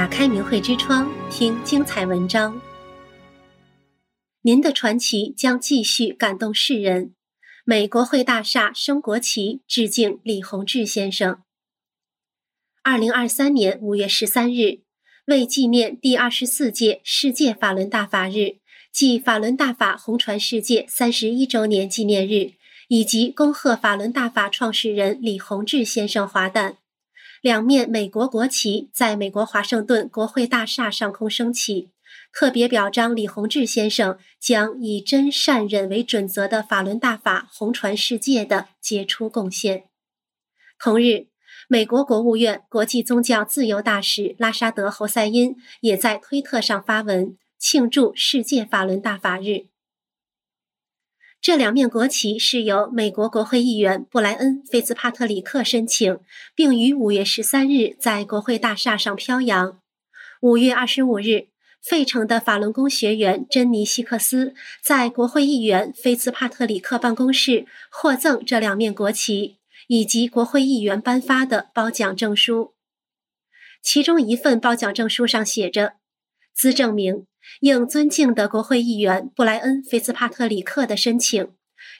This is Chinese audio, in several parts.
打开明慧之窗，听精彩文章。您的传奇将继续感动世人。美国会大厦升国旗，致敬李洪志先生。二零二三年五月十三日，为纪念第二十四届世界法轮大法日暨法轮大法红传世界三十一周年纪念日，以及恭贺法轮大法创始人李洪志先生华诞。两面美国国旗在美国华盛顿国会大厦上空升起，特别表彰李洪志先生将以真善忍为准则的法轮大法红传世界的杰出贡献。同日，美国国务院国际宗教自由大使拉沙德·侯赛因也在推特上发文庆祝世界法轮大法日。这两面国旗是由美国国会议员布莱恩·菲兹帕特里克申请，并于五月十三日在国会大厦上飘扬。五月二十五日，费城的法轮功学员珍妮·希克斯在国会议员菲兹帕特里克办公室获赠这两面国旗以及国会议员颁发的褒奖证书。其中一份褒奖证书上写着：“兹证明。”应尊敬的国会议员布莱恩·菲兹帕特里克的申请，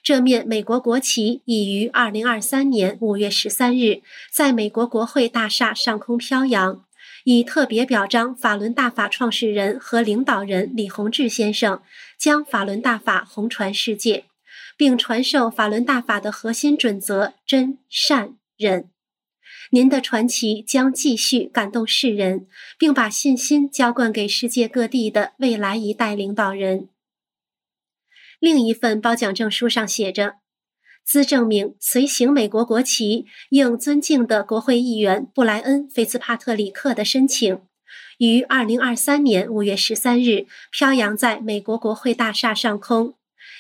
这面美国国旗已于二零二三年五月十三日在美国国会大厦上空飘扬，以特别表彰法轮大法创始人和领导人李洪志先生将法轮大法红传世界，并传授法轮大法的核心准则真善忍。您的传奇将继续感动世人，并把信心浇灌给世界各地的未来一代领导人。另一份褒奖证书上写着：“兹证明随行美国国旗应尊敬的国会议员布莱恩·菲兹帕特里克的申请，于二零二三年五月十三日飘扬在美国国会大厦上空，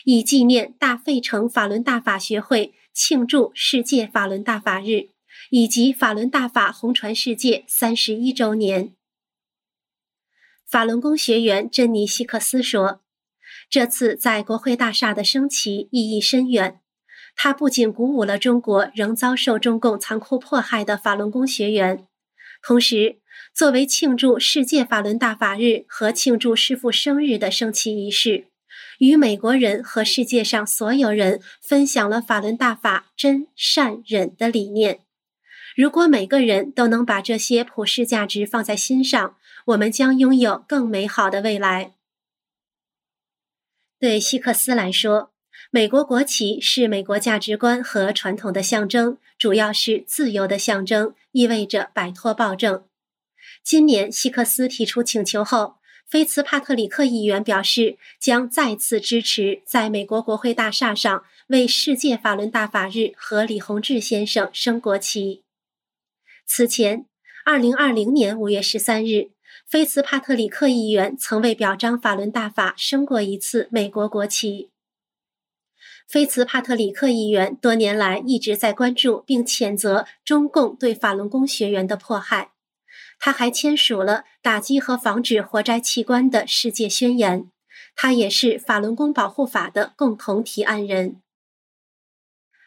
以纪念大费城法轮大法学会庆祝世界法轮大法日。”以及法轮大法红传世界三十一周年，法轮功学员珍妮希克斯说：“这次在国会大厦的升旗意义深远，它不仅鼓舞了中国仍遭受中共残酷迫害的法轮功学员，同时作为庆祝世界法轮大法日和庆祝师父生日的升旗仪式，与美国人和世界上所有人分享了法轮大法真善忍的理念。”如果每个人都能把这些普世价值放在心上，我们将拥有更美好的未来。对希克斯来说，美国国旗是美国价值观和传统的象征，主要是自由的象征，意味着摆脱暴政。今年希克斯提出请求后，菲茨帕特里克议员表示将再次支持在美国国会大厦上为世界法轮大法日和李洪志先生升国旗。此前，二零二零年五月十三日，菲茨帕特里克议员曾为表彰法轮大法升过一次美国国旗。菲茨帕特里克议员多年来一直在关注并谴责中共对法轮功学员的迫害，他还签署了打击和防止活摘器官的世界宣言。他也是法轮功保护法的共同提案人。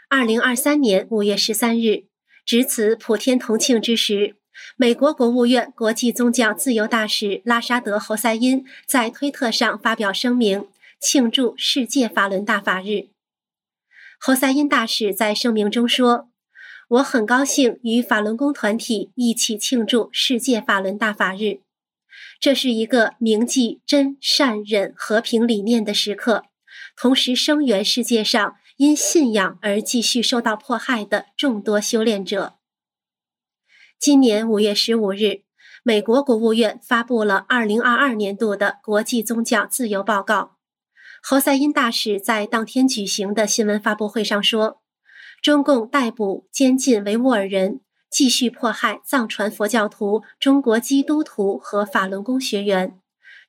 二零二三年五月十三日。值此普天同庆之时，美国国务院国际宗教自由大使拉沙德·侯赛因在推特上发表声明，庆祝世界法轮大法日。侯赛因大使在声明中说：“我很高兴与法轮功团体一起庆祝世界法轮大法日，这是一个铭记真善忍和平理念的时刻，同时声援世界上。”因信仰而继续受到迫害的众多修炼者。今年五月十五日，美国国务院发布了二零二二年度的国际宗教自由报告。侯赛因大使在当天举行的新闻发布会上说：“中共逮捕、监禁维吾尔人，继续迫害藏传佛教徒、中国基督徒和法轮功学员，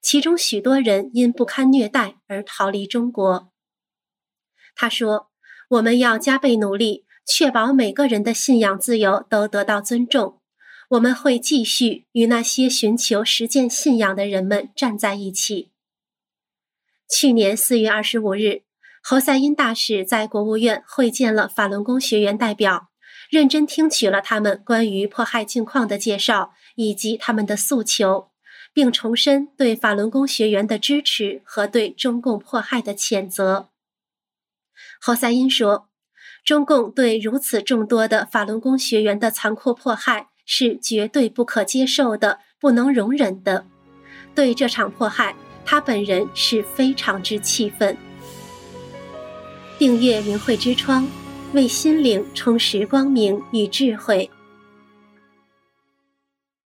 其中许多人因不堪虐待而逃离中国。”他说：“我们要加倍努力，确保每个人的信仰自由都得到尊重。我们会继续与那些寻求实践信仰的人们站在一起。”去年四月二十五日，侯赛因大使在国务院会见了法轮功学员代表，认真听取了他们关于迫害境况的介绍，以及他们的诉求，并重申对法轮功学员的支持和对中共迫害的谴责。侯赛因说：“中共对如此众多的法轮功学员的残酷迫害是绝对不可接受的，不能容忍的。对这场迫害，他本人是非常之气愤。”订阅明慧之窗，为心灵充实光明与智慧。